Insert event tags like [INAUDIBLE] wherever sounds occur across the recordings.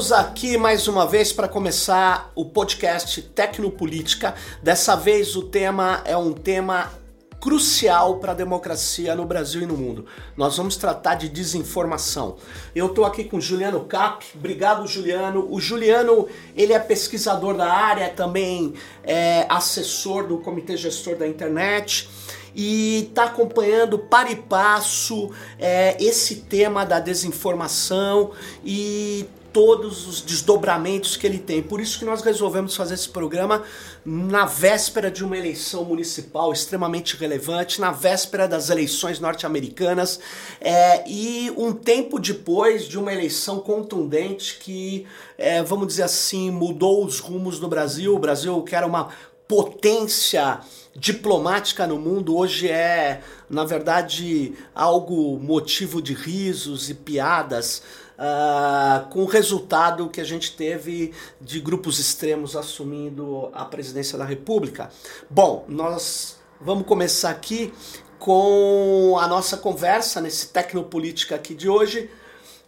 Estamos aqui mais uma vez para começar o podcast Tecnopolítica. Dessa vez o tema é um tema crucial para a democracia no Brasil e no mundo. Nós vamos tratar de desinformação. Eu estou aqui com Juliano Cap. Obrigado, Juliano. O Juliano ele é pesquisador da área, também é assessor do Comitê Gestor da Internet e está acompanhando para e passo é, esse tema da desinformação e todos os desdobramentos que ele tem. Por isso que nós resolvemos fazer esse programa na véspera de uma eleição municipal extremamente relevante, na véspera das eleições norte-americanas é, e um tempo depois de uma eleição contundente que, é, vamos dizer assim, mudou os rumos do Brasil. O Brasil que era uma potência diplomática no mundo hoje é, na verdade, algo motivo de risos e piadas uh, com o resultado que a gente teve de grupos extremos assumindo a presidência da República. Bom, nós vamos começar aqui com a nossa conversa nesse Tecnopolítica aqui de hoje,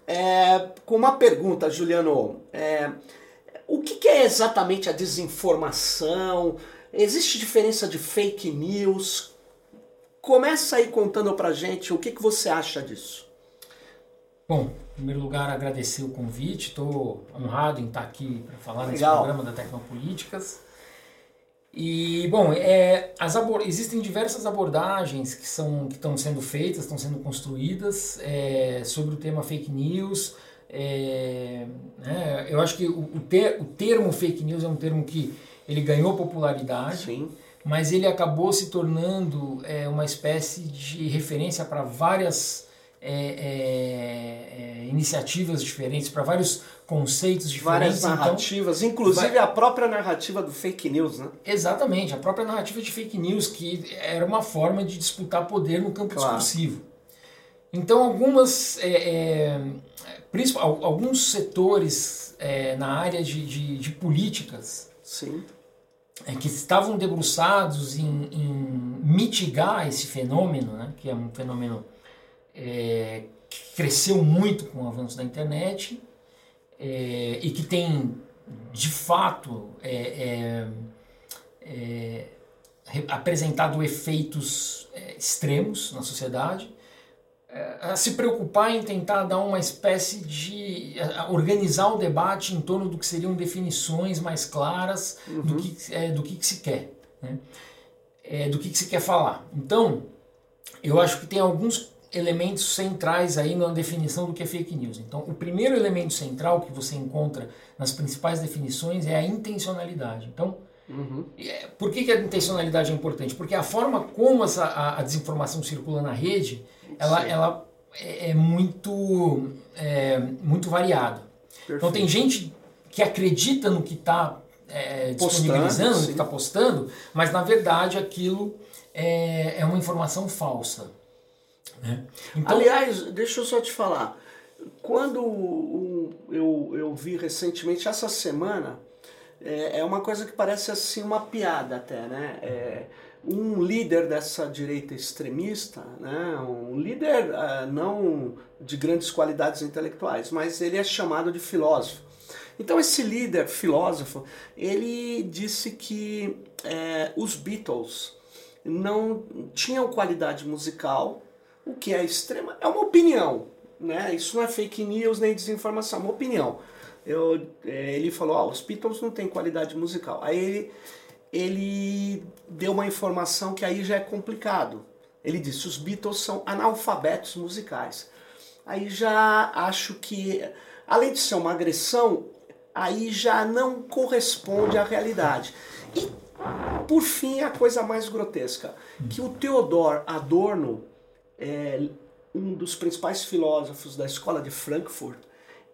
é, com uma pergunta, Juliano. É, o que, que é exatamente a desinformação? Existe diferença de fake news? Começa aí contando pra gente o que, que você acha disso. Bom, em primeiro lugar, agradecer o convite. Estou honrado em estar aqui para falar Legal. nesse programa da Tecnopolíticas. E, bom, é, as existem diversas abordagens que, são, que estão sendo feitas, estão sendo construídas é, sobre o tema fake news. É, né, eu acho que o, o, ter, o termo fake news é um termo que ele ganhou popularidade. Sim mas ele acabou se tornando é, uma espécie de referência para várias é, é, é, iniciativas diferentes, para vários conceitos diferentes. Várias então narrativas, então, inclusive vai... a própria narrativa do fake news, né? Exatamente, a própria narrativa de fake news, que era uma forma de disputar poder no campo claro. discursivo. Então, algumas, é, é, alguns setores é, na área de, de, de políticas Sim. É, que estavam debruçados em, em, mitigar esse fenômeno, né, que é um fenômeno é, que cresceu muito com o avanço da internet é, e que tem, de fato, é, é, é apresentado efeitos extremos na sociedade, a se preocupar em tentar dar uma espécie de organizar o debate em torno do que seriam definições mais claras uhum. do, que, é, do que, que se quer, né? é, do que, que se quer falar. Então, eu acho que tem alguns elementos centrais aí na definição do que é fake news. Então, o primeiro elemento central que você encontra nas principais definições é a intencionalidade. Então, uhum. É, por que, que a intencionalidade é importante? Porque a forma como essa, a, a desinformação circula na rede, ela, ela é, é muito, é, muito variada. Então, tem gente que acredita no que está é, disponibilizando, no que está postando, mas na verdade aquilo é, é uma informação falsa. Né? Então, Aliás, deixa eu só te falar. Quando eu, eu vi recentemente, essa semana, é, é uma coisa que parece assim uma piada até, né? É, um líder dessa direita extremista, né? um líder uh, não de grandes qualidades intelectuais, mas ele é chamado de filósofo. Então esse líder filósofo, ele disse que é, os Beatles não tinham qualidade musical o que é extrema é uma opinião, né? Isso não é fake news nem desinformação, é uma opinião. Eu, é, ele falou, ah, os Beatles não têm qualidade musical. Aí ele, ele deu uma informação que aí já é complicado. Ele disse, os Beatles são analfabetos musicais. Aí já acho que, além de ser uma agressão, aí já não corresponde à realidade. E, por fim, a coisa mais grotesca, que o Theodor Adorno, é, um dos principais filósofos da escola de Frankfurt,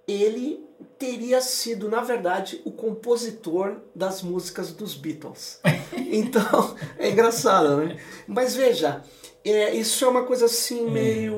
ele teria sido, na verdade, o compositor das músicas dos Beatles. [LAUGHS] Então, é engraçado, né? Mas veja, é, isso é uma coisa assim meio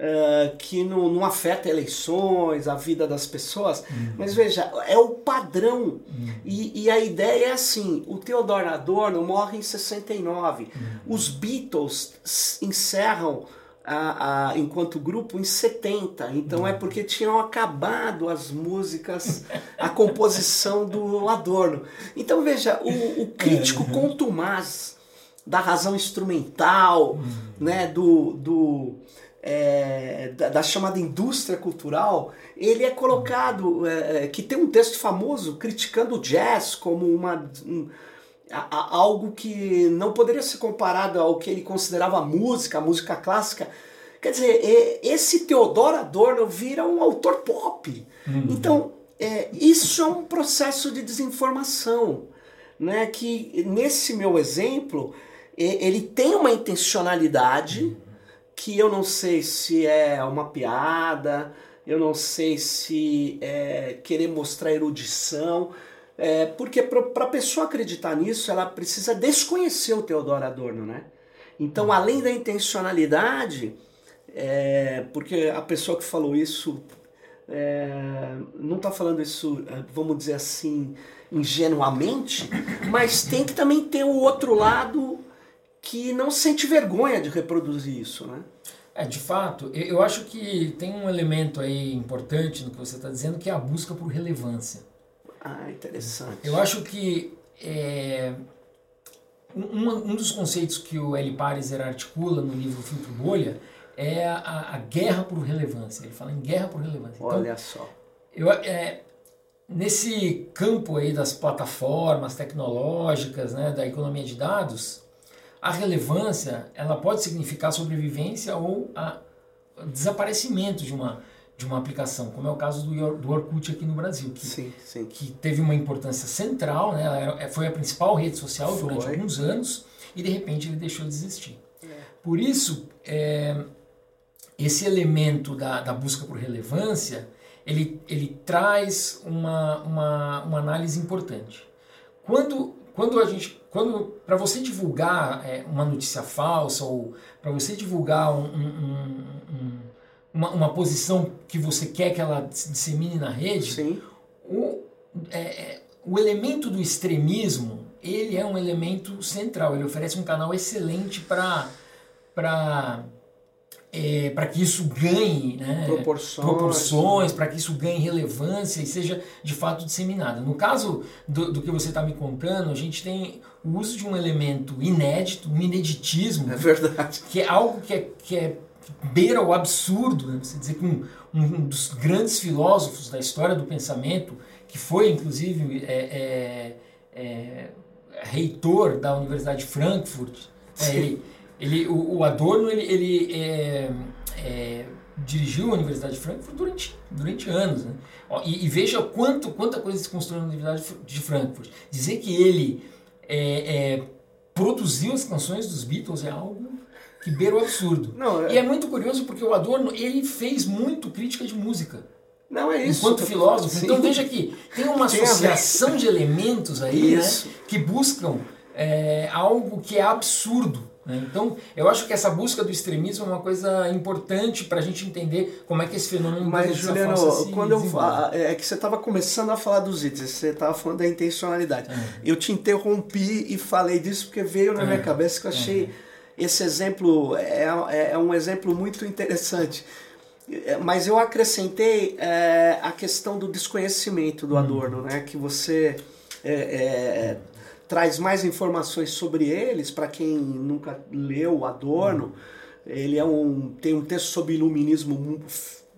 uh, que não, não, afeta eleições, a vida das pessoas. Uhum. Mas veja, é o padrão. Uhum. E, e, a ideia é assim: o Theodor Adorno morre em 69. Uhum. Os Beatles encerram a, a, enquanto grupo em 70. Então é porque tinham acabado as músicas, a composição do Adorno. Então veja, o, o crítico é. contumaz da razão instrumental, uhum. né, do, do é, da, da, chamada indústria cultural, ele é colocado, é, é, que tem um texto famoso criticando o jazz como uma, um, a, a, algo que não poderia ser comparado ao que ele considerava música, a música clássica. Quer dizer, esse Theodor Adorno vira um autor pop. Uhum. Então, é, isso é um processo de desinformação, né? que nesse meu exemplo, ele tem uma intencionalidade. Uhum que eu não sei se é uma piada, eu não sei se é querer mostrar erudição, é, porque para a pessoa acreditar nisso, ela precisa desconhecer o Teodoro Adorno, né? Então, uhum. além da intencionalidade, é, porque a pessoa que falou isso é, não está falando isso, é, vamos dizer assim, ingenuamente, mas tem que também ter o outro lado que não sente vergonha de reproduzir isso, né? É, de fato, eu acho que tem um elemento aí importante no que você está dizendo, que é a busca por relevância. Ah, interessante. Eu acho que é, um, um dos conceitos que o Eli Pariser articula no livro Filtro Bolha é a, a, guerra por relevância. Ele fala em guerra por relevância. Então, Olha só. Eu, é, nesse campo aí das plataformas tecnológicas, né, da economia de dados, a relevância ela pode significar sobrevivência ou a desaparecimento de uma de uma aplicação, como é o caso do, do Orkut aqui no Brasil, que, sim, sim. que teve uma importância central, né? Ela foi a principal rede social foi. durante alguns anos e de repente ele deixou de existir. É. Por isso, é, esse elemento da, da busca por relevância, ele, ele traz uma, uma, uma análise importante. Quando quando a gente, quando para você divulgar é, uma notícia falsa ou para você divulgar um, um, um, uma, uma, posição que você quer que ela se dissemine na rede, Sim. O, é, é, o elemento do extremismo ele é um elemento central. Ele oferece um canal excelente para para é, para que isso ganhe né, proporções, proporções para que isso ganhe relevância e seja de fato disseminado. No caso do, do que você está me contando, a gente tem o uso de um elemento inédito, um ineditismo, é verdade. que é algo que é, que é beira o absurdo. Né? Você dizer que um, um, dos grandes filósofos da história do pensamento, que foi inclusive é, é, é reitor da Universidade de Frankfurt, é, ele ele, o, o Adorno ele, ele é, é, dirigiu a Universidade de Frankfurt durante, durante anos. Né? E, e, veja quanto, quanta coisa se construiu na Universidade de Frankfurt. Dizer que ele é, é, produziu as canções dos Beatles é algo que beira o absurdo. Não, é... E é muito curioso porque o Adorno ele fez muito crítica de música. Não, é isso. Enquanto filósofo. Sim. Então veja que tem uma [LAUGHS] associação de elementos aí né, que buscam é, algo que é absurdo. Né? Então, eu acho que essa busca do extremismo é uma coisa importante para a gente entender como é que esse fenômeno Mas, Juliano, quando eu é que você estava começando a falar dos itens, você estava falando da intencionalidade. Uhum. Eu te interrompi e falei disso porque veio na uhum. minha cabeça que eu achei uhum. esse exemplo é, é, é, um exemplo muito interessante. É, mas eu acrescentei é, a questão do desconhecimento do Adorno, né? Que você é, é, traz mais informações sobre eles para quem nunca leu Adorno. Ele é um tem um texto sobre iluminismo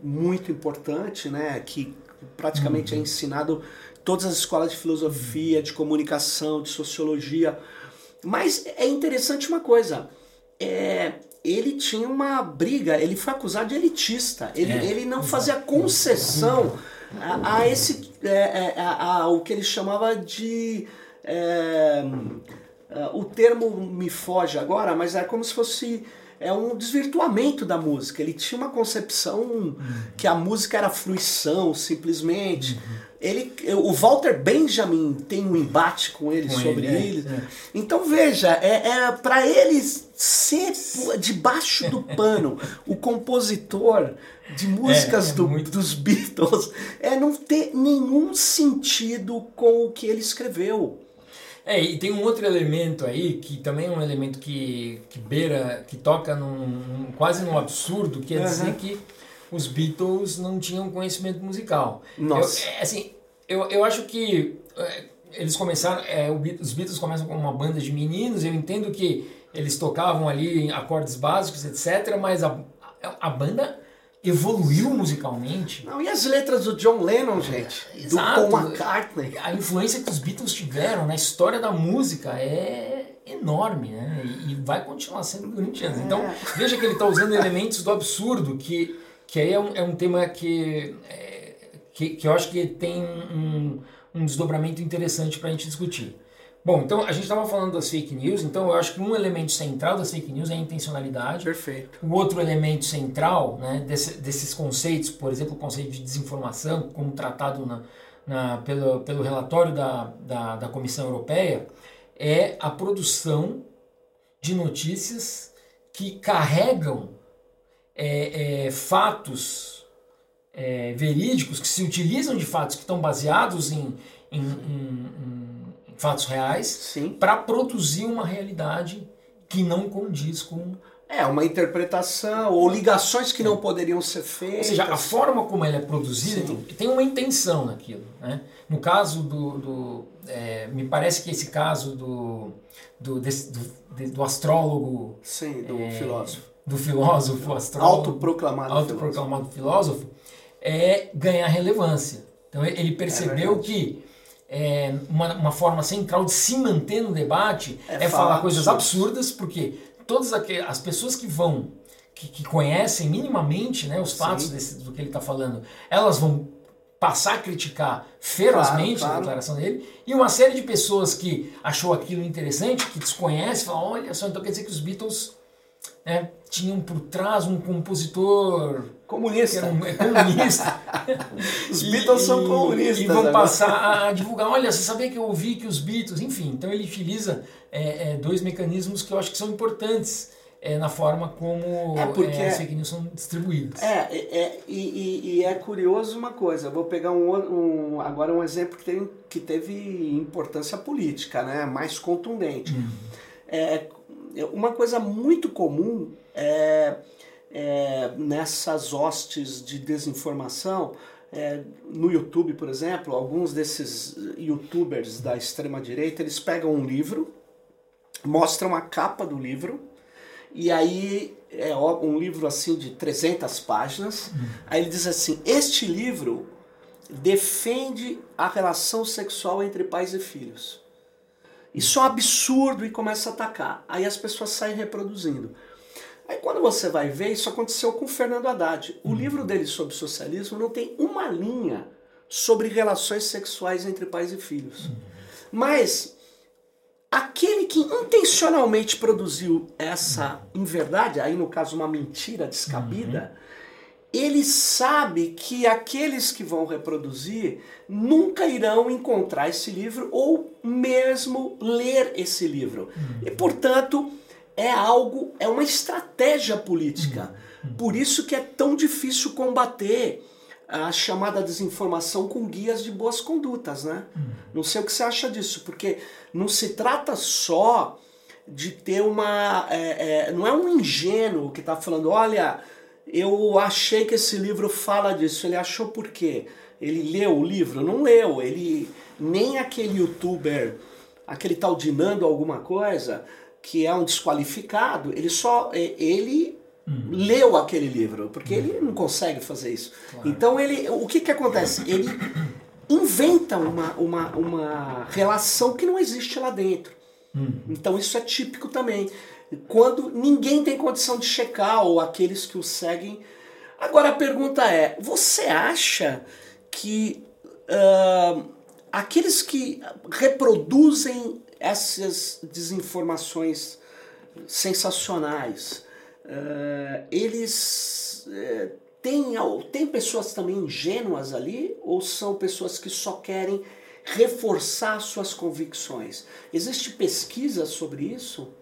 muito importante, né, que praticamente é uhum. é ensinado em todas as escolas de filosofia, de comunicação, de sociologia. Mas é interessante uma coisa, é, ele tinha uma briga, ele foi acusado de elitista, ele, é, ele não fazia concessão a, a esse é, é a, a, o que ele chamava de é, é, o termo me foge agora, mas é como se fosse é um desvirtuamento da música. Ele tinha uma concepção uhum. que a música era fruição, simplesmente. Uhum. Ele, o Walter Benjamin tem um embate com ele com sobre ele. ele. É, é. Então veja, é, é para ele ser debaixo do pano o compositor de músicas é, do, muito... dos Beatles é não ter nenhum sentido com o que ele escreveu. É, e tem um outro elemento aí, que também é um elemento que, que beira, que toca num, num quase no absurdo, que é uhum. dizer que os Beatles não tinham conhecimento musical. Nossa. Eu, é, assim, eu, eu acho que é, eles começaram, é, os Beatles começam com uma banda de meninos, eu entendo que eles tocavam ali acordes básicos, etc., mas a, a banda evoluiu musicalmente. Não, e as letras do John Lennon, gente? Exato. Do Paul McCartney. A influência que os Beatles tiveram na história da música é enorme, né? E, vai continuar sendo durante anos. Então, é. veja que ele está usando elementos do absurdo, que, que aí é um, é um tema que, é, que, que eu acho que tem um, um desdobramento interessante para a gente discutir. Bom, então a gente estava falando das fake news, então eu acho que um elemento central das fake news é a intencionalidade. Perfeito. O outro elemento central né, desse, desses conceitos, por exemplo, o conceito de desinformação, como tratado na, na, pelo, pelo relatório da, da, da Comissão Europeia, é a produção de notícias que carregam é, é, fatos é, verídicos, que se utilizam de fatos que estão baseados em, em, em, em fatos reais para produzir uma realidade que não condiz com é, uma interpretação ou ligações que não poderiam ser feitas. Ou seja, a forma como ela é produzida tem, tem, uma intenção naquilo. Né? No caso do. do é, me parece que esse caso do, do, desse, do, do astrólogo. Sim, do é, filósofo. Do filósofo astrólogo. Autoproclamado, autoproclamado filósofo. filósofo. É ganhar relevância. Então ele percebeu é que é, uma, uma, forma central de se manter no debate é, é falar coisas absurdas, porque todas as pessoas que vão, que, que conhecem minimamente né, os fatos desse, do que ele está falando, elas vão passar a criticar ferozmente claro, claro. a declaração dele, e uma série de pessoas que achou aquilo interessante, que desconhece, falam, olha só, então quer dizer que os Beatles né, tinham por trás um compositor comunista. É comunista. [LAUGHS] os Beatles e, são comunistas. E vão passar a divulgar. Olha, você sabia que eu ouvi que os Beatles. Enfim, então ele utiliza é, é, dois mecanismos que eu acho que são importantes. É, na forma como é porque, é, as fake news são distribuídas. É, é, é e, e, e, é curioso uma coisa, eu vou pegar um, um, agora um exemplo que, tem, que teve importância política, né, mais contundente. Uhum. É, uma coisa muito comum é, é, nessas hostes de desinformação, é, no YouTube, por exemplo, alguns desses youtubers da extrema-direita, eles pegam um livro, mostram a capa do livro, e aí é um livro assim de 300 páginas, aí ele diz assim, este livro defende a relação sexual entre pais e filhos. Isso é um absurdo e começa a atacar. Aí as pessoas saem reproduzindo. Aí quando você vai ver, isso aconteceu com o Fernando Haddad. O uhum. livro dele sobre socialismo não tem uma linha sobre relações sexuais entre pais e filhos. Uhum. Mas aquele que intencionalmente produziu essa inverdade, aí no caso uma mentira descabida, uhum ele sabe que aqueles que vão reproduzir nunca irão encontrar esse livro ou mesmo ler esse livro. Uhum. E, portanto, é algo, é uma estratégia política. Uhum. Por isso que é tão difícil combater a chamada desinformação com guias de boas condutas, né? Uhum. Não sei o que você acha disso, porque não se trata só de ter uma. É, é, não é um ingênuo que está falando, olha eu achei que esse livro fala disso. Ele achou por quê? Ele leu o livro? Não leu. Ele nem aquele youtuber, aquele tal Dinando alguma coisa, que é um desqualificado, ele só é, ele uhum. leu aquele livro, porque uhum. ele não consegue fazer isso. Claro. Então ele, o que que acontece? Ele inventa uma, uma, uma relação que não existe lá dentro. Uhum. Então isso é típico também quando ninguém tem condição de checar ou aqueles que o seguem. Agora a pergunta é: você acha que uh, aqueles que reproduzem essas desinformações sensacionais, uh, eles uh, têm, tem pessoas também ingênuas ali ou são pessoas que só querem reforçar suas convicções? Existe pesquisa sobre isso?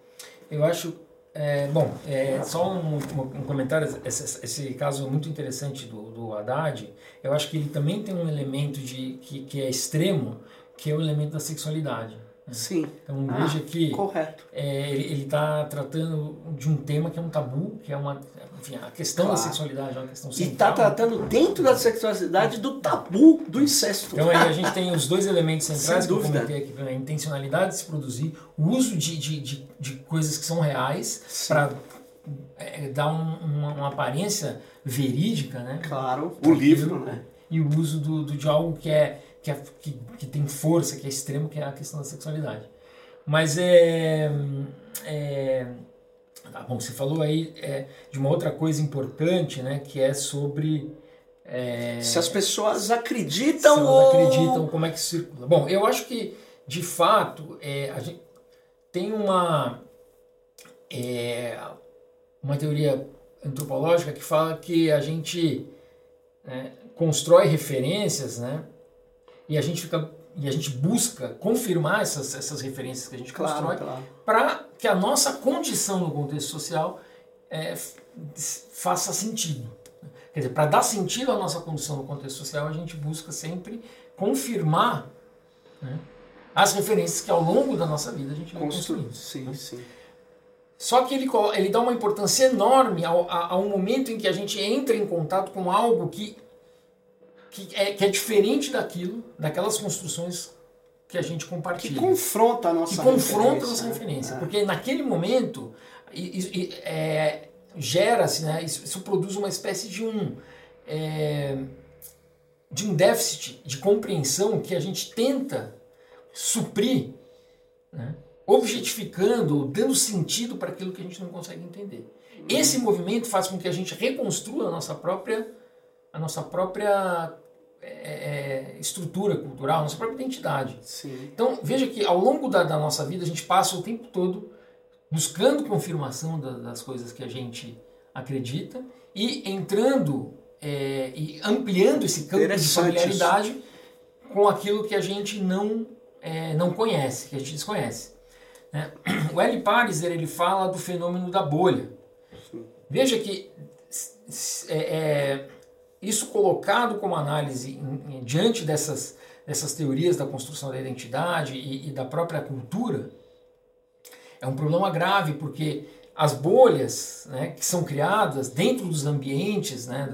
Eu acho. É, bom, é, só um, um comentário, esse, esse, caso muito interessante do, do Haddad, eu acho que ele também tem um elemento de, que, que é extremo, que é o elemento da sexualidade. Sim. Então ah, veja que correto. É, ele está tratando de um tema que é um tabu, que é uma enfim, a questão claro. da sexualidade é uma questão central. E está tratando dentro da sexualidade do tabu do incesto. Então aí a [LAUGHS] gente tem os dois elementos centrais que eu comentei aqui, a intencionalidade de se produzir, o uso de, de, de, de coisas que são reais para é, dar um, uma, uma, aparência verídica, né? Claro, o livro, né? E o uso do, do, de algo que é, que, é, que, que tem força, que é extremo, que é a questão da sexualidade. Mas é, é Tá bom, você falou aí é, de uma outra coisa importante, né, que é sobre é, se as pessoas acreditam se ou acreditam, como é que circula. Bom, eu acho que de fato é, a gente tem uma é, uma teoria antropológica que fala que a gente né, constrói referências, né, e a gente fica e a gente busca confirmar essas, essas referências que a gente claro, constrói claro. para que a nossa condição no contexto social é, faça sentido. Quer dizer, para dar sentido à nossa condição no contexto social, a gente busca sempre confirmar né, as referências que ao longo da nossa vida a gente vai construindo. Sim, né? sim. Só que ele, ele dá uma importância enorme ao, ao momento em que a gente entra em contato com algo que que é, que é diferente daquilo, daquelas construções que a gente compartilha. Que confronta a nossa que confronta a nossa referência. É. Porque naquele momento é, gera-se, né, isso, isso, produz uma espécie de um, é, de um déficit de compreensão que a gente tenta suprir, né, objetificando, dando sentido para aquilo que a gente não consegue entender. Esse movimento faz com que a gente reconstrua a nossa própria a nossa própria é, é, estrutura cultural, nossa própria identidade. Sim. Então, veja que ao longo da, da, nossa vida a gente passa o tempo todo buscando confirmação da, das coisas que a gente acredita e entrando é, e ampliando esse campo de familiaridade isso. com aquilo que a gente não, é, não conhece, que a gente desconhece. Né? O L. Pariser ele fala do fenômeno da bolha. Sim. Veja que é, é isso colocado como análise em, em, diante dessas, dessas teorias da construção da identidade e, e, da própria cultura, é um problema grave, porque as bolhas né, que são criadas dentro dos ambientes né,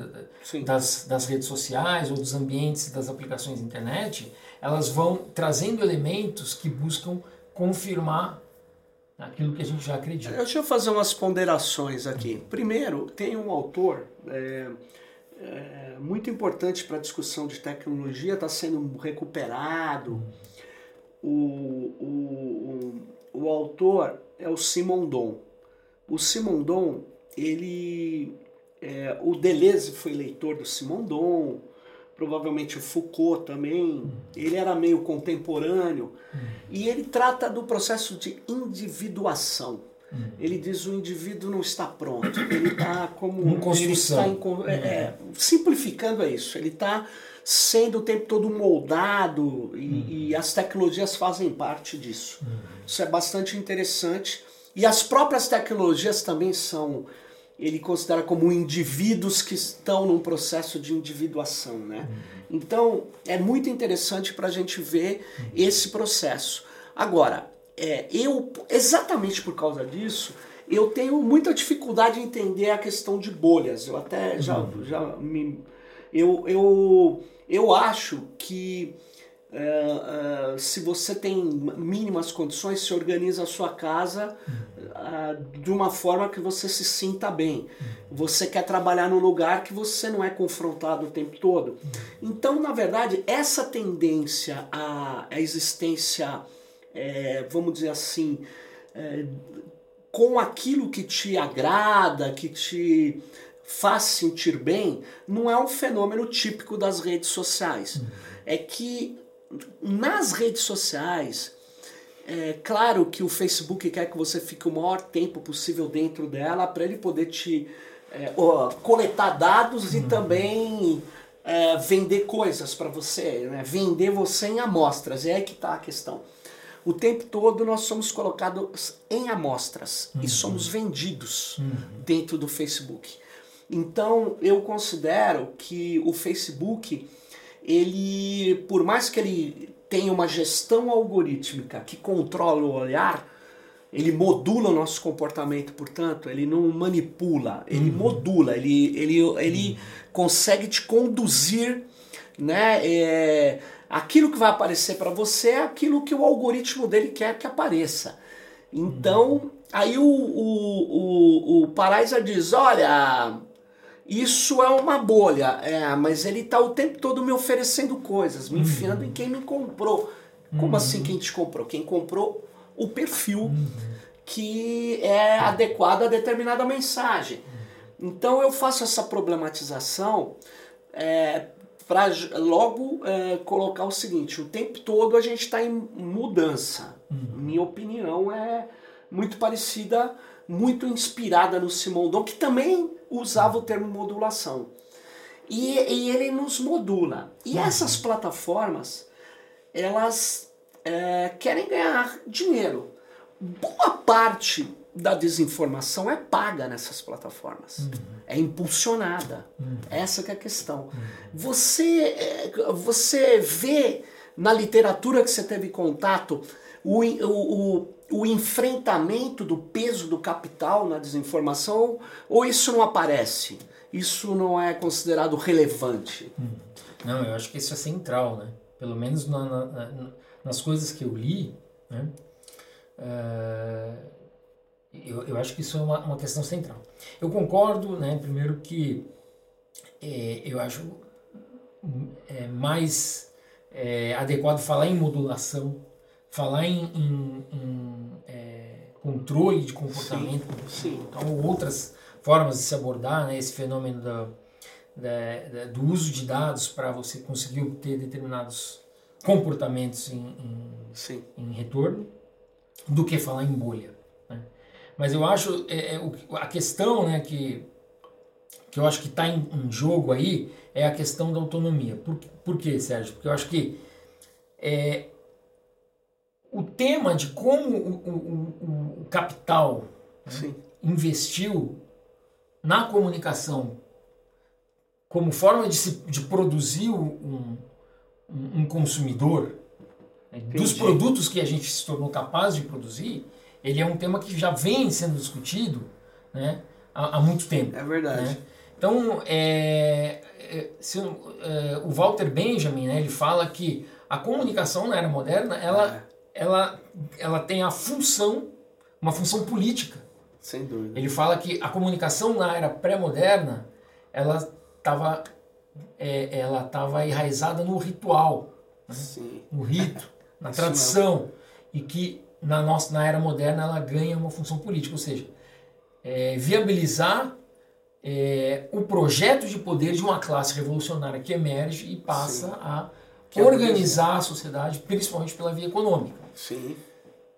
das, das redes sociais ou dos ambientes das aplicações internet, elas vão trazendo elementos que buscam confirmar aquilo que a gente já acredita. Deixa eu fazer umas ponderações aqui. Primeiro, tem um autor, é, é, muito importante para a discussão de tecnologia, está sendo recuperado. O, o, o, o, autor é o Simondon. O Simondon, ele. É, o Deleuze foi leitor do Simondon, provavelmente o Foucault também. Ele era meio contemporâneo. E ele trata do processo de individuação. Uhum. Ele diz o indivíduo não está pronto, ele está como. Em construção. Ele está em, é, é, simplificando é isso, ele está sendo o tempo todo moldado e, uhum. e, as tecnologias fazem parte disso. Uhum. Isso é bastante interessante. E as próprias tecnologias também são, ele considera como indivíduos que estão num processo de individuação. Né? Então é muito interessante para a gente ver esse processo. Agora, é, eu, exatamente por causa disso, eu tenho muita dificuldade em entender a questão de bolhas. Eu até já, uhum. já me. Eu, eu, eu acho que uh, uh, se você tem mínimas condições, se organiza a sua casa uh, de uma forma que você se sinta bem. Você quer trabalhar num lugar que você não é confrontado o tempo todo. Então, na verdade, essa tendência à, à existência é, vamos dizer assim, é, com aquilo que te agrada, que te faz sentir bem, não é um fenômeno típico das redes sociais. Uhum. É que nas redes sociais, é claro que o Facebook quer que você fique o maior tempo possível dentro dela para ele poder te é, ó, coletar dados uhum. e também é, vender coisas para você, né? vender você em amostras. É aí que está a questão. O tempo todo nós somos colocados em amostras uhum. e somos vendidos uhum. dentro do Facebook. Então eu considero que o Facebook, ele, por mais que ele tem uma gestão algorítmica que controla o olhar, ele modula o nosso comportamento, portanto, ele não manipula, ele uhum. modula, ele, ele, ele uhum. consegue te conduzir, né? É, aquilo que vai aparecer para você é aquilo que o algoritmo dele quer que apareça. Então, aí o, o, o, o Paraíso diz: olha, isso é uma bolha, é, mas ele está o tempo todo me oferecendo coisas, me enfiando uhum. em quem me comprou. Como uhum. assim quem te comprou? Quem comprou o perfil uhum. que é adequado a determinada mensagem. Então eu faço essa problematização é, para logo é, colocar o seguinte: o tempo todo a gente está em mudança. Uhum. Minha opinião é muito parecida, muito inspirada no Simondon, que também usava o termo modulação. E, e ele nos modula. E uhum. essas plataformas, elas é, querem ganhar dinheiro. Boa parte da desinformação é paga nessas plataformas. Uhum. É impulsionada. Uhum. Essa é a questão. Uhum. Você, é, você vê na literatura que você teve contato o, o, o, enfrentamento do peso do capital na desinformação ou isso não aparece? Isso não é considerado relevante? Uhum. Não, eu acho que isso é central, né? Pelo menos na, na, nas coisas que eu li, né? Uh eu, eu acho que isso é uma, uma questão central. Eu concordo, né, primeiro que é, eu acho é, mais é, adequado falar em modulação, falar em, em, em é, controle de comportamento, sim, sim. então outras formas de se abordar né, esse fenômeno da, da, da, do uso de dados para você conseguir obter determinados comportamentos em, em, em retorno, do que falar em bolha. Mas eu acho é, é, a questão né, que, que eu acho que está em, em, jogo aí é a questão da autonomia. Por, por quê, Sérgio? Porque eu acho que é, o tema de como o, o, o capital né, investiu na comunicação como forma de, se, de produzir um, um, um consumidor né, dos produtos que a gente se tornou capaz de produzir, ele é um tema que já vem sendo discutido né, há, há muito tempo. É verdade. Né? Então, é, é, se, é, o Walter Benjamin né, ele fala que a comunicação na era moderna ela, é. ela, ela tem a função, uma função política. Sem dúvida. Ele fala que a comunicação na era pré-moderna ela estava é, ela estava enraizada no ritual, né? no rito, na [LAUGHS] tradição, e que na, nossa, na era moderna ela ganha uma função política, ou seja, é, viabilizar é, o projeto de poder de uma classe revolucionária que emerge e passa Sim. a que organizar é a sociedade, principalmente pela via econômica. Sim.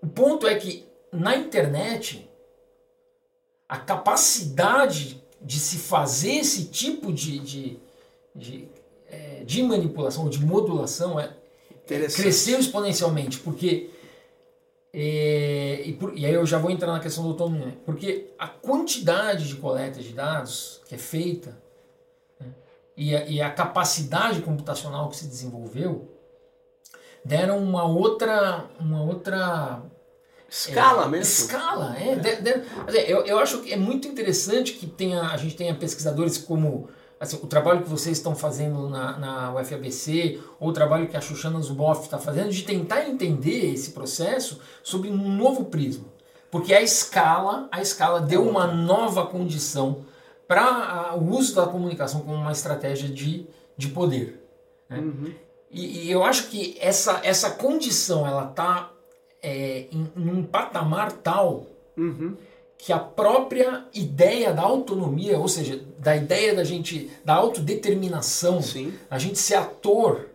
O ponto é que na internet a capacidade de se fazer esse tipo de, de, de, é, de manipulação, de modulação, é, cresceu exponencialmente, porque e, e, por, e, aí eu já vou entrar na questão do autonomia, porque a quantidade de coleta de dados que é feita né, e, a, e, a, capacidade computacional que se desenvolveu deram uma outra uma outra escala é, mesmo? escala é, de, de, eu, eu acho que é muito interessante que tenha a gente tenha pesquisadores como assim, o trabalho que vocês estão fazendo na, na UFABC, ou o trabalho que a Xuxana Zuboff está fazendo, de tentar entender esse processo sobre um novo prisma. Porque a escala, a escala deu uma nova condição para o uso da comunicação como uma estratégia de, de poder. Né? Uhum. E, e, eu acho que essa, essa condição ela está é, em, em, um patamar tal uhum que a própria ideia da autonomia, ou seja, da ideia da gente, da autodeterminação, Sim. a gente ser ator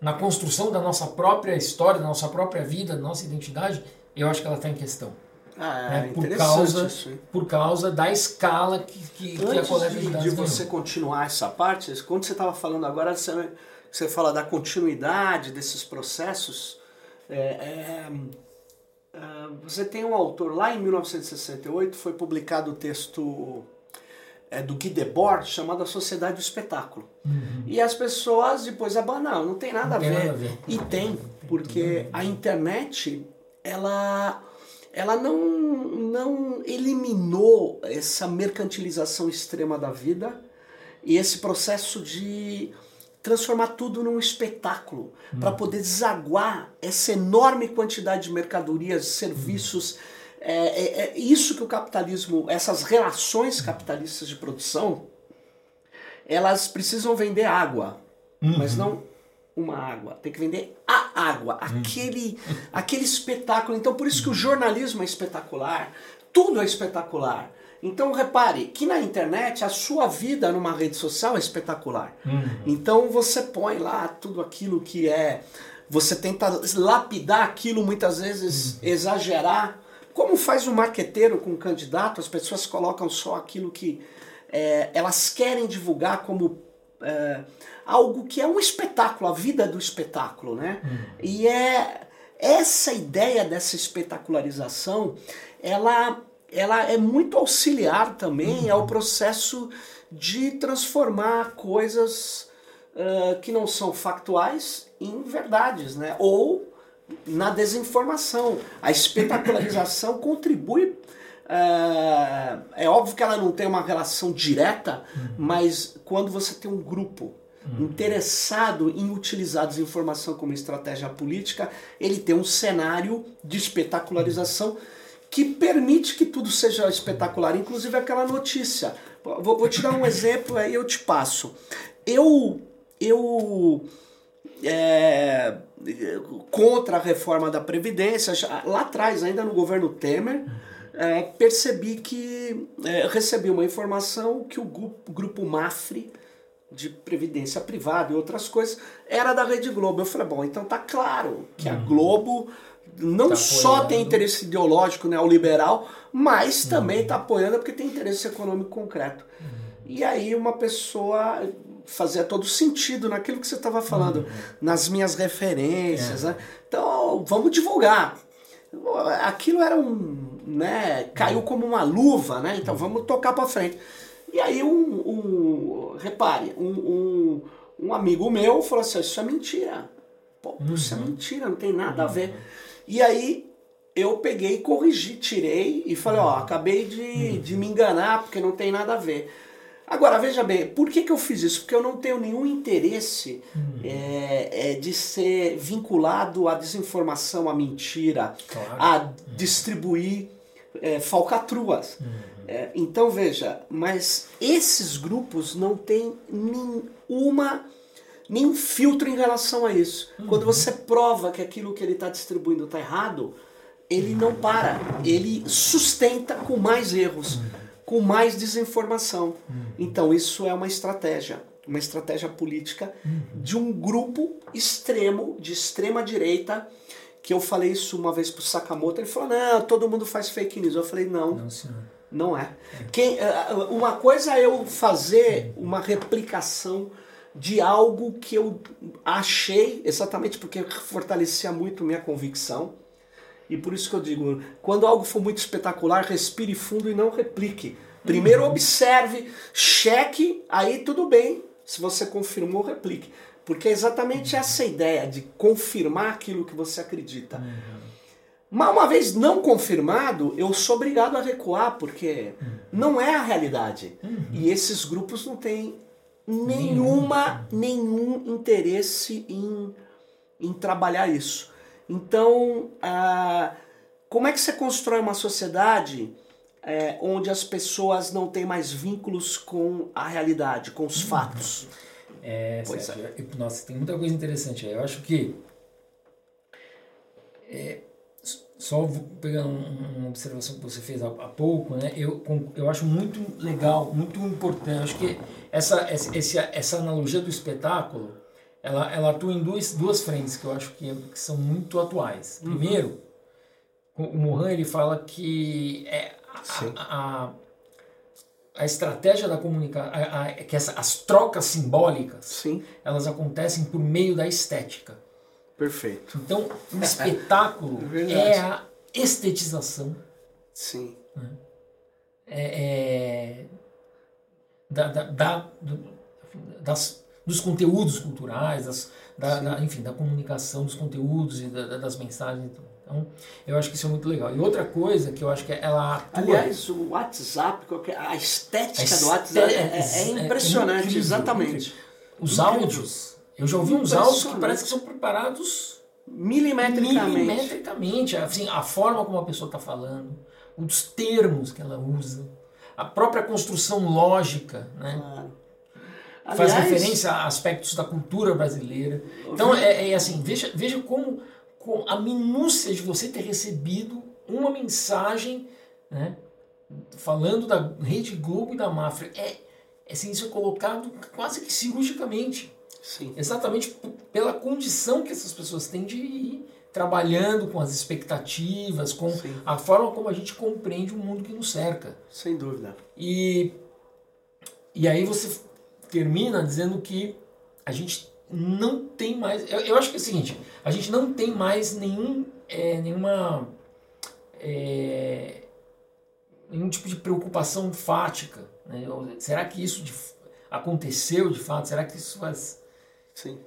na construção da nossa própria história, da nossa própria vida, da nossa identidade, eu acho que ela está em questão. Ah, é né? por causa por causa da escala que, que, que a coleta de, de você continuar essa parte, quando você estava falando agora, você, você fala da continuidade desses processos. É, é, ah, você tem um autor lá em 1968, foi publicado o texto é, do Guy Debord chamada Sociedade do Espetáculo. Uhum. E as pessoas depois abanam, não tem nada, não a, tem ver. nada a ver. E tem, porque a internet, ela ela não, não eliminou essa mercantilização extrema da vida e esse processo de transformar tudo num espetáculo hum. para poder desaguar essa enorme quantidade de mercadorias, serviços. Hum. É, é, é, isso que o capitalismo, essas relações capitalistas de produção, elas precisam vender água, uhum. mas não uma água, tem que vender a água, uhum. aquele, [LAUGHS] aquele espetáculo. Então, por isso que o jornalismo é espetacular, tudo é espetacular. Então repare que na internet a sua vida numa rede social é espetacular. Uhum. Então você põe lá tudo aquilo que é. Você tenta lapidar aquilo, muitas vezes uhum. exagerar. Como faz o um marqueteiro com um candidato, as pessoas colocam só aquilo que é, elas querem divulgar como é, algo que é um espetáculo, a vida do espetáculo, né? Uhum. E é essa ideia dessa espetacularização, ela ela é muito auxiliar também ao processo de transformar coisas uh, que não são factuais em verdades, né? Ou na desinformação. A espetacularização contribui. Uh, é óbvio que ela não tem uma relação direta, uhum. mas quando você tem um grupo uhum. interessado em utilizar a desinformação como estratégia política, ele tem um cenário de espetacularização que permite que tudo seja espetacular, inclusive aquela notícia. Vou, vou te dar um [LAUGHS] exemplo aí eu te passo. Eu eu é, contra a reforma da Previdência, lá atrás, ainda no governo Temer, é, percebi que é, recebi uma informação que o grupo, grupo Mafre de Previdência Privada e outras coisas era da Rede Globo. Eu falei, bom, então tá claro que a uhum. Globo não tá só tem interesse ideológico neoliberal, mas também está apoiando porque tem interesse econômico concreto. Uhum. E aí uma pessoa fazia todo sentido naquilo que você estava falando, uhum. nas minhas referências. É. Né? Então, vamos divulgar. Aquilo era um. Né, caiu como uma luva, né? Então vamos tocar para frente. E aí um, um repare, um, um, um, amigo meu falou assim, isso é mentira. Pô, isso é uhum. mentira, não tem nada a ver. E aí eu peguei, corrigi, tirei e falei, ó, acabei de, de me enganar porque não tem nada a ver. Agora, veja bem, por que, que eu fiz isso? Porque eu não tenho nenhum interesse é, é, de ser vinculado à desinformação, à mentira, claro. a distribuir é, falcatruas. Uhum. Então, veja, mas esses grupos não têm nenhuma nenhum filtro em relação a isso. Uhum. Quando você prova que aquilo que ele está distribuindo está errado, ele não para, ele sustenta com mais erros, uhum. com mais desinformação. Uhum. Então isso é uma estratégia, uma estratégia política uhum. de um grupo extremo, de extrema direita, que eu falei isso uma vez para o Sakamoto, ele falou, não, todo mundo faz fake news. Eu falei, não. Não, senhor. Não é. é. Quem, eh, uma coisa é eu fazer uma replicação de algo que eu achei, exatamente porque fortalecia muito minha convicção. E por isso que eu digo, quando algo for muito espetacular, respire fundo e não replique. Primeiro uhum. observe, cheque, aí tudo bem. Se você confirmou, replique. Porque é exatamente essa ideia de confirmar aquilo que você acredita. Uhum. Mas uma vez não confirmado, eu sou obrigado a recuar, porque uhum. não é a realidade. Uhum. E esses grupos não têm nenhuma, nenhum interesse em, em trabalhar isso. Então, ah, como é que você constrói uma sociedade é, onde as pessoas não têm mais vínculos com a realidade, com os fatos? É, pois é. Nossa, tem muita coisa interessante aí. Eu acho que. É, só pegando uma observação que você fez há, pouco, né? Eu, eu acho muito legal, muito importante. Acho que essa, essa, essa analogia do espetáculo, ela, ela atua em duas, duas frentes que eu acho que, que são muito atuais. Uhum. Primeiro, uhum. o Mohan ele fala que é a, a, a, estratégia da comunicação, que essa, as trocas simbólicas, Sim. elas acontecem por meio da estética. Perfeito. Então, o espetáculo [LAUGHS] é, é, a estetização. Sim. Né? É, é, da, da, da das, dos conteúdos culturais, das, da, enfim, da comunicação dos conteúdos e da, das mensagens. Então, eu acho que isso é muito legal. E outra coisa que eu acho que ela atua... Aliás, o WhatsApp, a estética a do WhatsApp é, é, é impressionante, é incrível, exatamente. Incrível. Os incrível. áudios, eu já ouvi uns áudios que parece que são preparados milimetricamente. Milimetricamente, assim, a forma como a pessoa está falando, os termos que ela usa, a própria construção lógica, né? Claro faz referência a aspectos da cultura brasileira. Então é, é, assim, veja, veja como, com a minúcia de você ter recebido uma mensagem, né, falando da Rede Globo e da máfia, é, é assim, isso é colocado quase que cirurgicamente. Sim. Exatamente pela condição que essas pessoas têm de ir trabalhando com as expectativas, com Sim. a forma como a gente compreende o mundo que nos cerca. Sem dúvida. E, e aí você termina dizendo que a gente não tem mais. Eu, eu acho que é o seguinte: a gente não tem mais nenhum, é, nenhuma. É, nenhum tipo de preocupação fática. Né? Será que isso de, aconteceu de fato? Será que isso faz. Sim.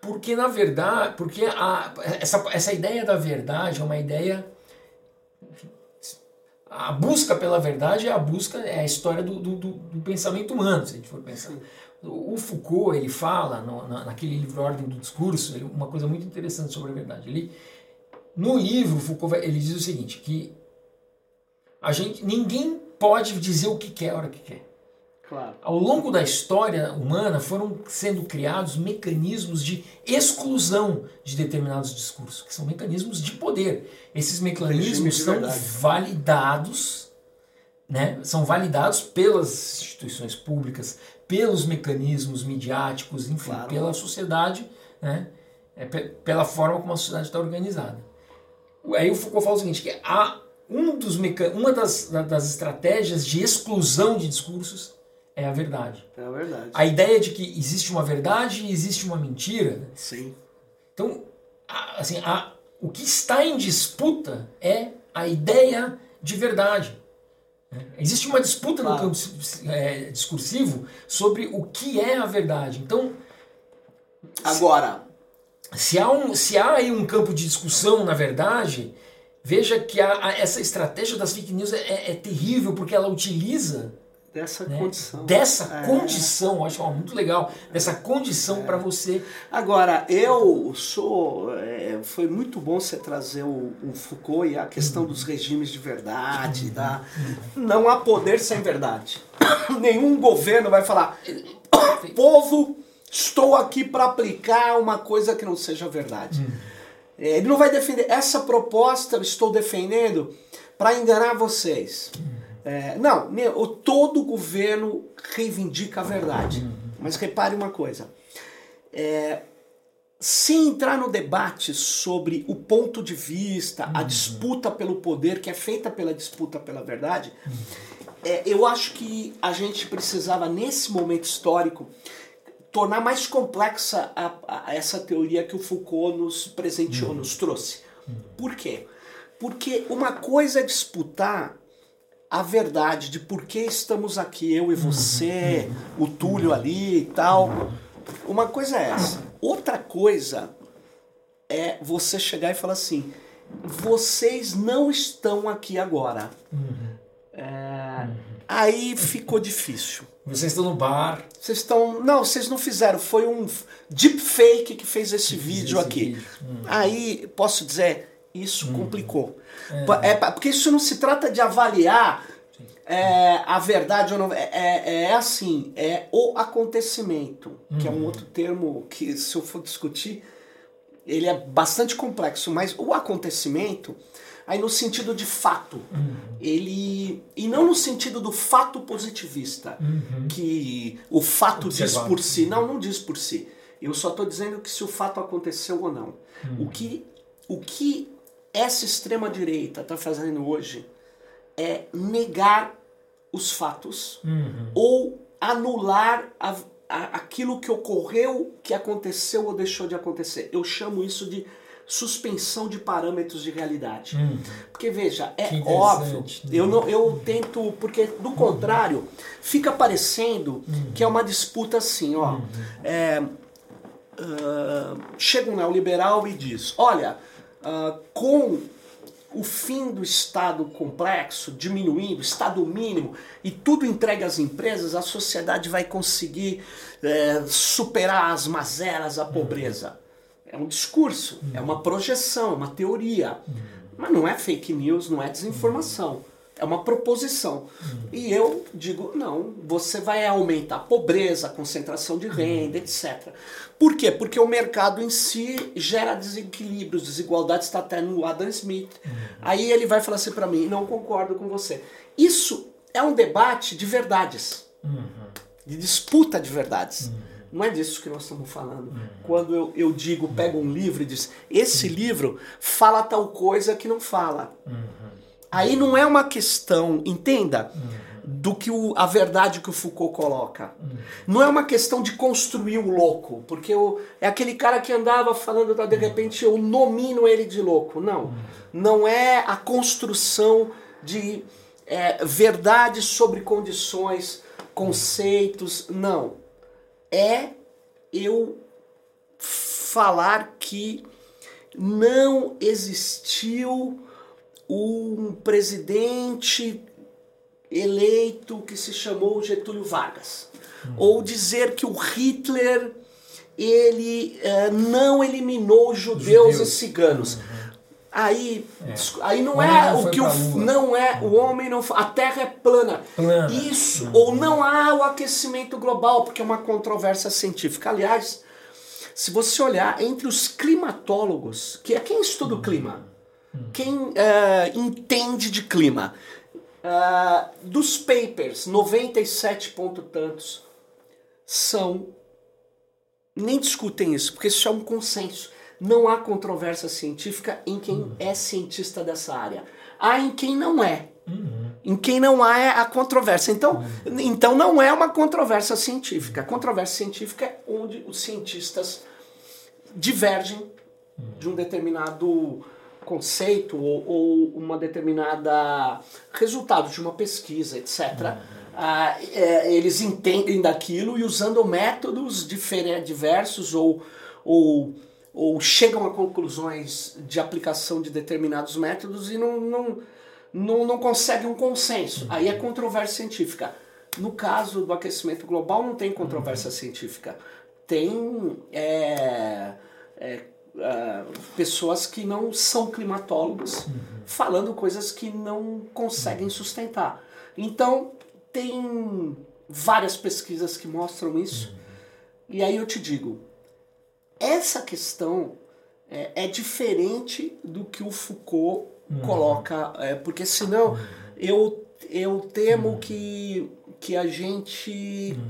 Porque, na verdade, porque a, essa, essa ideia da verdade é uma ideia a busca pela verdade é a busca, é a história do, do, do pensamento humano, se a gente for pensar. O Foucault, ele fala, no, na, naquele livro Ordem do Discurso, ele, uma coisa muito interessante sobre a verdade. Ele, no livro, Foucault ele diz o seguinte, que a gente, ninguém pode dizer o que quer a hora que quer. Claro. Ao longo da história humana foram sendo criados mecanismos de exclusão de determinados discursos, que são mecanismos de poder. Esses mecanismos são verdade. validados, né? são validados pelas instituições públicas, pelos mecanismos midiáticos, enfim, claro. pela sociedade, né? É, pela forma como a sociedade está organizada. Aí o Foucault fala o seguinte, que há um dos meca... uma das, das estratégias de exclusão de discursos é a verdade. É a verdade. A ideia de que existe uma verdade e existe uma mentira. Sim. Então, assim, a, o que está em disputa é a ideia de verdade. Né? Existe uma disputa claro. no campo é, discursivo sobre o que é a verdade. Então, agora, se há um, se há aí um campo de discussão, na verdade, veja que a, a, essa estratégia das fake news é, é, é terrível porque ela utiliza dessa né? condição. Dessa é. condição, acho muito legal, dessa condição é. para você. Agora, eu sou. É, foi muito bom você trazer o, o, Foucault e a questão uhum. dos regimes de verdade. Uhum. Da, não há poder sem verdade. [COUGHS] Nenhum governo vai falar, [COUGHS] povo, estou aqui para aplicar uma coisa que não seja verdade. Uhum. É, ele não vai defender. Essa proposta eu estou defendendo para enganar vocês. Uhum. É, não, meu, todo governo reivindica a verdade. Uhum. Mas repare uma coisa. É, se entrar no debate sobre o ponto de vista, a uhum. disputa pelo poder, que é feita pela disputa pela verdade, uhum. é, eu acho que a gente precisava, nesse momento histórico, tornar mais complexa a, a essa teoria que o Foucault nos presenteou, nos trouxe. Por quê? Porque uma coisa é disputar a verdade de por que estamos aqui, eu e você, o Túlio ali e tal. Uma coisa é essa. Outra coisa é você chegar e falar assim: vocês não estão aqui agora. É, aí ficou difícil. Vocês estão no bar. Vocês estão. Não, vocês não fizeram. Foi um deepfake que fez esse que vídeo esse aqui. Vídeo. Hum. Aí, posso dizer, isso hum. complicou. É. é. porque isso não se trata de avaliar é, a verdade ou não. É, é, é, assim, é o acontecimento, que é um uhum. outro termo que, se eu for discutir, ele é bastante complexo, mas o acontecimento, aí no sentido de fato, uhum. ele. E não no sentido do fato positivista, uhum. que o fato Observado. diz por si. Não, não diz por si. Eu só estou dizendo que se o fato aconteceu ou não. Uhum. O que. O que essa extrema-direita está fazendo hoje é negar os fatos uhum. ou anular a, a, aquilo que ocorreu, que aconteceu ou deixou de acontecer. Eu chamo isso de suspensão de parâmetros de realidade. Uhum. Porque veja, é óbvio, eu não eu tento, porque do contrário, fica parecendo uhum. que é uma disputa assim, ó. Uhum. É, uh, chega um neoliberal e diz: olha, uh, com o fim do Estado complexo, diminuindo, Estado mínimo, e tudo entregue às empresas, a sociedade vai conseguir é, superar as mazelas, a pobreza. É um discurso, é uma projeção, é uma teoria. Mas não é fake news, não é desinformação. É uma proposição. E eu digo, não, você vai aumentar a pobreza, a concentração de renda, etc. Por quê? Porque o mercado em si gera desequilíbrios, desigualdades, está até no Adam Smith. Aí ele vai falar assim para mim, não concordo com você. Isso é um debate de verdades, de disputa de verdades. Não é disso que nós estamos falando. Quando eu, eu digo, pego um livro e diz, esse livro fala tal coisa que não fala. Aí não é uma questão, entenda, do que o, a verdade que o Foucault coloca. Não é uma questão de construir o louco, porque eu, é aquele cara que andava falando, de repente eu nomino ele de louco. Não. Não é a construção de é, verdades sobre condições, conceitos. Não. É eu falar que não existiu um presidente eleito que se chamou Getúlio Vargas. Uhum. Ou dizer que o Hitler ele uh, não eliminou judeus, judeus. e ciganos. Uhum. Aí, é. aí não o é o que o não é o homem não a Terra é plana. plana. Isso uhum. ou não há o aquecimento global porque é uma controvérsia científica. Aliás, se você olhar entre os climatólogos, que é quem estuda o clima, quem uh, entende de clima, uh, dos papers, 97 ponto tantos são. Nem discutem isso, porque isso é um consenso. Não há controvérsia científica em quem uhum. é cientista dessa área. Há em quem não é. Uhum. Em quem não há é a controvérsia. Então, uhum. então não é uma controvérsia científica. A controvérsia científica é onde os cientistas divergem de um determinado conceito ou, ou uma determinada resultado de uma pesquisa, etc. Uhum. Ah, é, eles entendem daquilo e usando métodos diversos ou, ou, ou chegam a conclusões de aplicação de determinados métodos e não, não, não, não conseguem um consenso. Aí é controvérsia científica. No caso do aquecimento global, não tem controvérsia científica. Tem é, é, uh, pessoas que não são climatólogos uhum. falando coisas que não conseguem sustentar. Então, tem várias pesquisas que mostram isso. Uhum. E aí eu te digo, essa questão é, é diferente do que o Foucault uhum. coloca, é, porque senão uhum. eu, eu temo uhum. que, que a gente uhum.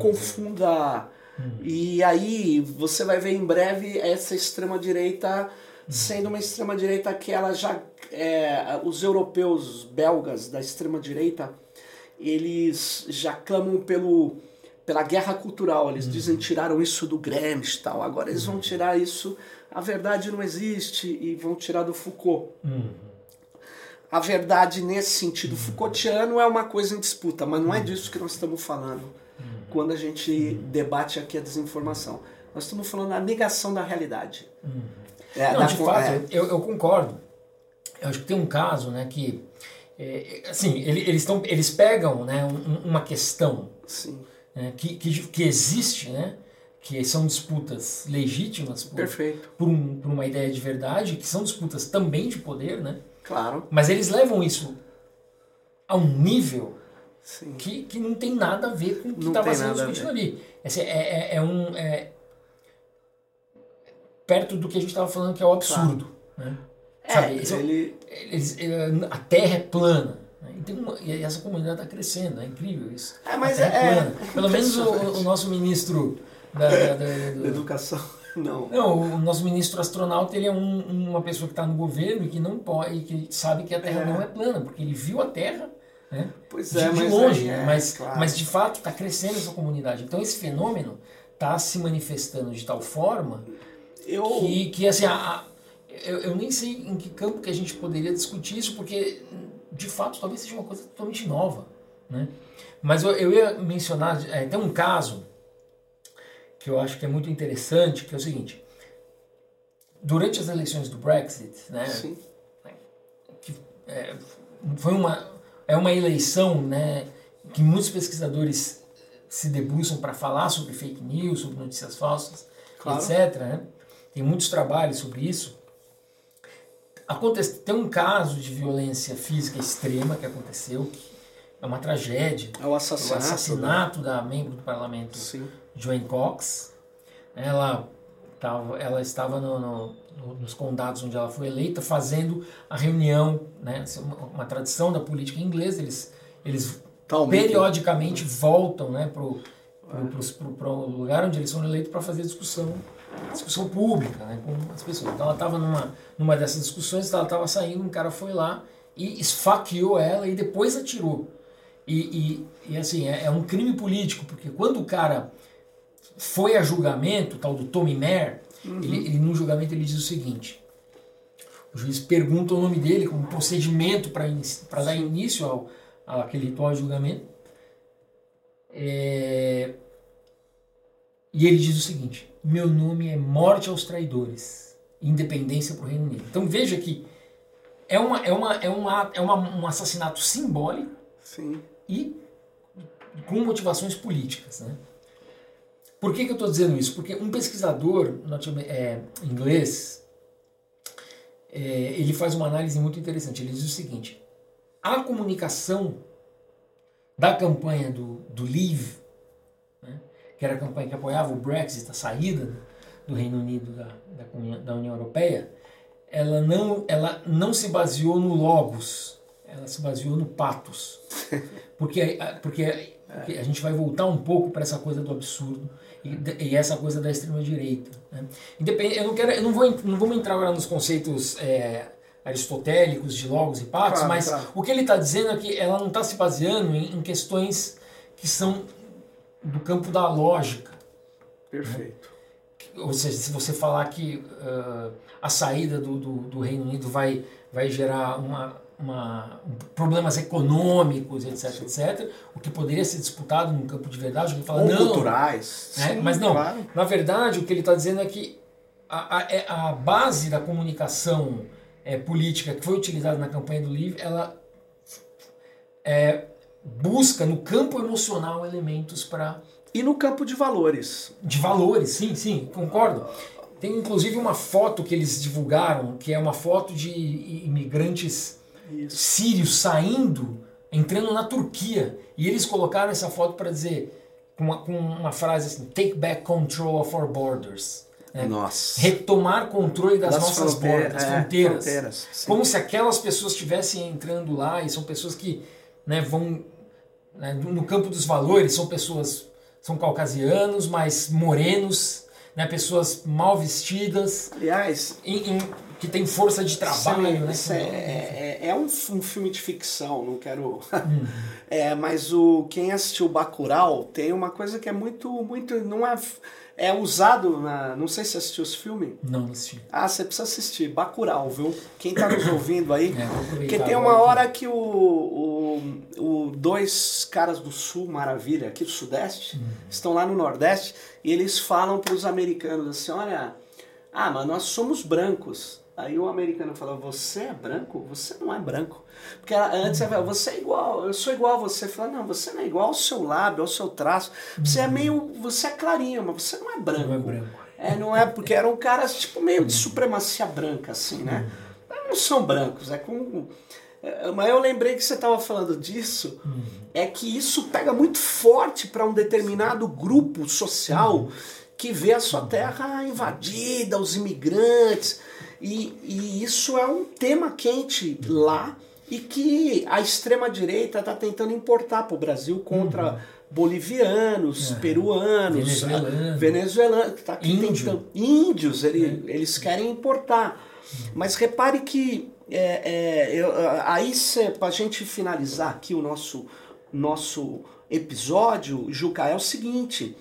E aí você vai ver em breve essa extrema-direita sendo uma extrema-direita que ela já. É, os europeus belgas da extrema-direita eles já clamam pelo, pela guerra cultural. Eles uhum. dizem tiraram isso do Gramsci e tal. Agora eles vão uhum. tirar isso. A verdade não existe e vão tirar do Foucault. Uhum. A verdade, nesse sentido uhum. Foucaultiano, é uma coisa em disputa, mas não é disso que nós estamos falando quando a gente debate aqui a desinformação. Nós estamos falando da negação da realidade. Uhum. É, Não, de fato, é. eu, eu, concordo. Eu acho que tem um caso né, que, é, assim, eles, tão, eles pegam né, um, uma questão né, que, que, que existe, né, que são disputas legítimas por, por, um, por uma ideia de verdade, que são disputas também de poder, né? Claro. Mas eles levam isso a um nível que, que não tem nada a ver com o que estava sendo discutido ali. Assim, é, é, é, um. É, perto do que a gente estava falando que é o absurdo. Claro. Né? É, Sabe, é ele... eles, a Terra é plana. Né? E, uma, e, essa comunidade está crescendo, é incrível isso. É, mas é, é, Pelo menos o, o, nosso ministro da, da, da, da educação. [LAUGHS] Não. não, o nosso ministro astronauta ele é um, uma pessoa que está no governo e que não pode, que sabe que a Terra é. não é plana, porque ele viu a Terra né? Pois é, de, de longe, é, mas, claro. mas de fato está crescendo essa comunidade. Então esse fenômeno está se manifestando de tal forma Eu... que, que assim, a, a, eu, eu, nem sei em que campo que a gente poderia discutir isso, porque de fato talvez seja uma coisa totalmente nova. Né? Mas eu, eu ia mencionar, é, tem um caso que eu acho que é muito interessante, que é o seguinte. Durante as eleições do Brexit, né, Sim. Que, é, foi uma, é uma eleição né, que muitos pesquisadores se debruçam para falar sobre fake news, sobre notícias falsas, claro. etc. Né? Tem muitos trabalhos sobre isso. Acontece, tem um caso de violência física extrema que aconteceu, que é uma tragédia. É o assassinato, o assassinato né? da membro do parlamento, Sim. Joanne Cox. Ela, tava, ela estava no, no, nos condados onde ela foi eleita fazendo a reunião, né? Uma, uma tradição da política inglesa, eles, eles periodicamente voltam né, para o lugar onde eles foram eleitos para fazer discussão discussão pública né, com as pessoas. Então ela estava numa, numa dessas discussões, ela estava saindo, um cara foi lá e esfaqueou ela e depois atirou. E, e, e assim, é, é, um crime político, porque quando o cara foi a julgamento, o tal do Tommy Mayer, uhum. ele, ele, no julgamento ele diz o seguinte: o juiz pergunta o nome dele como procedimento para dar início ao, àquele ritual de julgamento. É, e ele diz o seguinte: meu nome é Morte aos Traidores, Independência para o Reino Unido. Então veja que é, uma, é, uma, é, uma, é uma, um assassinato simbólico Sim. e com motivações políticas. Né? Por que, que eu estou dizendo isso? Porque um pesquisador é, inglês é, ele faz uma análise muito interessante. Ele diz o seguinte: a comunicação da campanha do, do Leave que era a campanha que apoiava o Brexit, a saída do Reino Unido da, da, da União Europeia, ela não, ela não se baseou no logos, ela se baseou no patos. [LAUGHS] Porque, porque, porque a gente vai voltar um pouco para essa coisa do absurdo e, e essa coisa da extrema-direita. Né? Eu não, quero, eu não, vou, não vou entrar agora nos conceitos é, aristotélicos de logos e patos, claro, mas claro. o que ele está dizendo é que ela não está se baseando em, em questões que são do campo da lógica. Perfeito. Né? Ou seja, se você falar que uh, a saída do, do, do, Reino Unido vai, vai gerar uma, uma, problemas econômicos, etc, Sim. etc, o que poderia ser disputado num campo de verdade, ele fala, Ou não, culturais. Né? Sim, mas não, claro. na verdade o que ele está dizendo é que a, a, é, a base da comunicação é, política que foi utilizada na campanha do Livre, ela é, busca no campo emocional elementos para. E no campo de valores. De valores, sim, sim, concordo. Tem inclusive uma foto que eles divulgaram, que é uma foto de imigrantes Isso. sírios saindo, entrando na Turquia. E eles colocaram essa foto para dizer, com uma, com uma frase assim: Take back control of our borders. Né? Nossa. Retomar controle das, das nossas bordas, das é, fronteiras. fronteiras como se aquelas pessoas estivessem entrando lá e são pessoas que né, vão né, no campo dos valores são pessoas são caucasianos, mas morenos, né, pessoas mal vestidas, aliás, em, em, que tem força de trabalho, sim, né? É, é, é um, um, filme de ficção, não quero, hum. [LAUGHS] é, mas o quem assistiu Bacurau tem uma coisa que é muito muito não é é usado na. Não sei se assistiu esse filme. Não, não assisti. Ah, você precisa assistir. Bacurau, viu? Quem tá nos ouvindo aí. É, porque tem uma hora que o, o, o, dois caras do Sul, Maravilha, aqui do Sudeste, hum. estão lá no Nordeste e eles falam para os americanos assim: olha, ah, mas nós somos brancos. Aí o americano fala: Você é branco? Você não é branco. Porque antes uhum. você é igual, eu sou igual a você. Fala: Não, você não é igual ao seu lábio, ao seu traço. Você é uhum. meio. Você é clarinho, mas você não é branco. Não é branco. É, não é, porque eram caras tipo meio de supremacia branca, assim, né? Não são brancos, é com. É, mas eu lembrei que você estava falando disso, uhum. é que isso pega muito forte para um determinado grupo social que vê a sua terra invadida, os imigrantes. E, e isso é um tema quente lá e que a extrema-direita está tentando importar para o Brasil contra uhum. bolivianos, uhum. peruanos, venezuelanos, venezuelano, tá Índio. índios, ele, é. eles querem importar. Mas repare que é, é, aí para a gente finalizar aqui o nosso, nosso episódio, Juca, é o seguinte: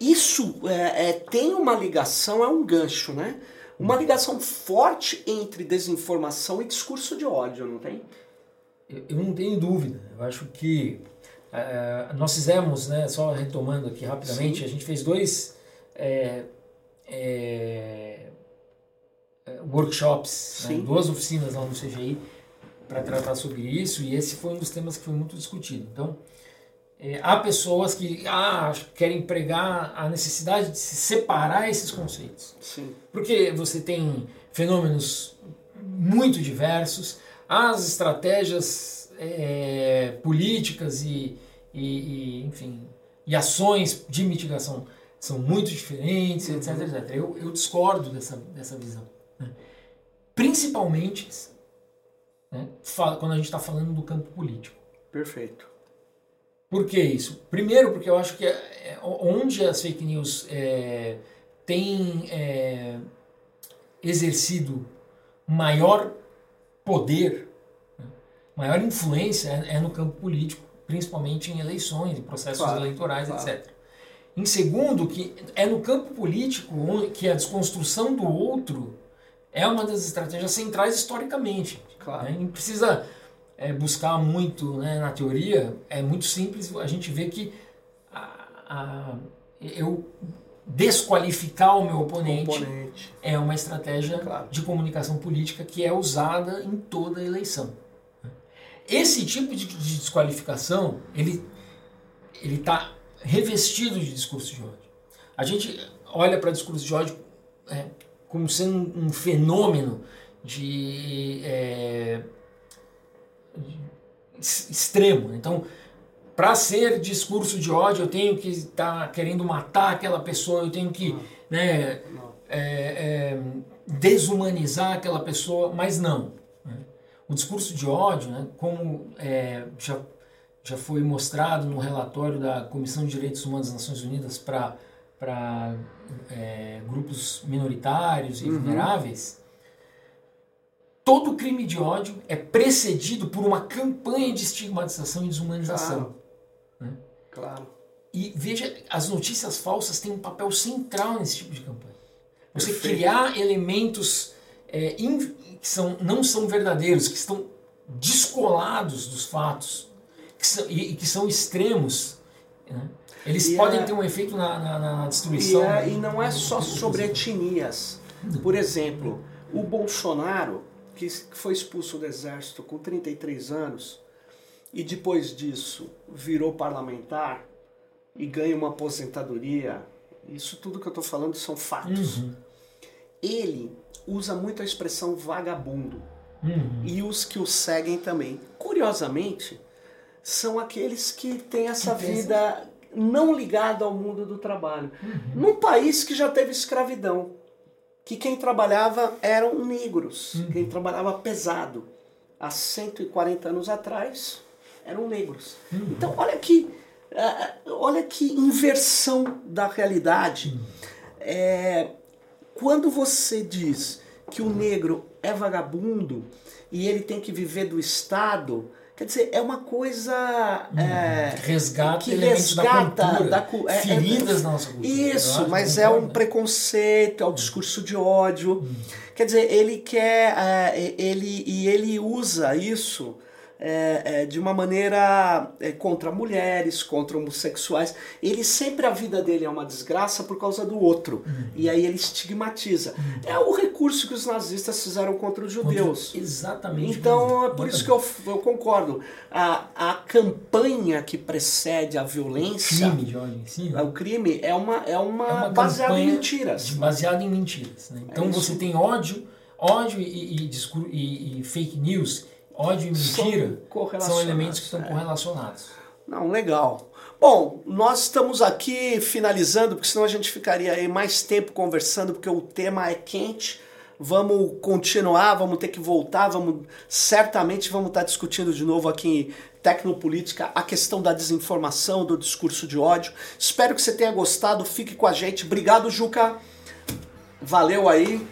isso é, é, tem uma ligação, é um gancho, né? Uma ligação forte entre desinformação e discurso de ódio, não tem? Eu não tenho dúvida. Eu acho que uh, nós fizemos, né, só retomando aqui rapidamente, Sim. a gente fez dois é, é, workshops, né, duas oficinas lá no CGI para tratar sobre isso e esse foi um dos temas que foi muito discutido. Então, é, há pessoas que ah, querem pregar a necessidade de se separar esses conceitos. Sim. Porque você tem fenômenos muito diversos, as estratégias é, políticas e, e, e, enfim, e ações de mitigação são muito diferentes, etc, uhum. etc. Eu, eu discordo dessa, dessa visão. Né? Principalmente né, quando a gente está falando do campo político. Perfeito. Por que isso? Primeiro, porque eu acho que é, é onde as fake news é, têm é, exercido maior poder, né, maior influência é, é, no campo político, principalmente em eleições, em processos claro, eleitorais, claro. etc. Em segundo, que é no campo político que a desconstrução do outro é uma das estratégias centrais historicamente. Claro. Né? Precisa é, buscar muito né, na teoria, é muito simples, a gente vê que a, a, eu desqualificar o meu oponente, oponente. é uma estratégia claro. de comunicação política que é usada em toda eleição. Esse tipo de, de desqualificação, ele ele está revestido de discurso de ódio. A gente olha para discurso de ódio é, como sendo um fenômeno de é, extremo. Então, para ser discurso de ódio, eu tenho que estar tá querendo matar aquela pessoa, eu tenho que né, é, é, desumanizar aquela pessoa, mas não. Né? O discurso de ódio, né, como é, já, já foi mostrado no relatório da Comissão de Direitos Humanos das Nações Unidas para é, grupos minoritários e uhum. vulneráveis, todo crime de ódio é precedido por uma campanha de estigmatização e desumanização. Claro. Né? claro. E veja, as notícias falsas têm um papel central nesse tipo de campanha. Você Perfeito. criar elementos é, in, que são, não são verdadeiros, que estão descolados dos fatos, que são, e, e que são extremos. Né? Eles e podem é, ter um efeito na, na, na destruição. E, é, e não é só sobre etnias. Por exemplo, o Bolsonaro que foi expulso do exército com 33 anos e depois disso virou parlamentar e ganha uma aposentadoria, isso tudo que eu estou falando são fatos. Uhum. Ele usa muito a expressão vagabundo. Uhum. E os que o seguem também. Curiosamente, são aqueles que têm essa vida não ligada ao mundo do trabalho. Uhum. Num país que já teve escravidão que quem trabalhava eram negros, uhum. quem trabalhava pesado. Há 140 anos atrás eram negros. Uhum. Então, olha que, uh, olha que inversão da realidade. Uhum. É, quando você diz que o negro é vagabundo e ele tem que viver do Estado, Quer dizer, é uma coisa. Hum, é, resgata que resgata da cultura, da, é, é, feridas é, na nossa cultura. Isso, mas é um preconceito, é um discurso de ódio. Hum. Quer dizer, ele quer. É, ele, e ele usa isso é, é, de uma maneira é, contra mulheres, contra homossexuais. Ele sempre a vida dele é uma desgraça por causa do outro. Uhum. E aí ele estigmatiza. Uhum. É o recurso que os nazistas fizeram contra os judeus. Contra... Exatamente. Então é por isso que eu, eu concordo. A, a campanha que precede a violência. O crime de ódio em né? O crime é uma, é uma, é uma baseada em mentiras. Baseada em mentiras. Né? Então é você tem ódio, ódio e, e, e, e fake news ódio e mentira são, são elementos que estão é. correlacionados. Não, legal. Bom, nós estamos aqui finalizando, porque senão a gente ficaria aí mais tempo conversando, porque o tema é quente. Vamos continuar, vamos ter que voltar, vamos certamente vamos estar discutindo de novo aqui em Tecnopolítica a questão da desinformação, do discurso de ódio. Espero que você tenha gostado, fique com a gente. Obrigado, Juca. Valeu aí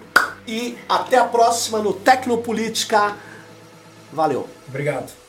e até a próxima no Tecnopolítica. Valeu. Obrigado.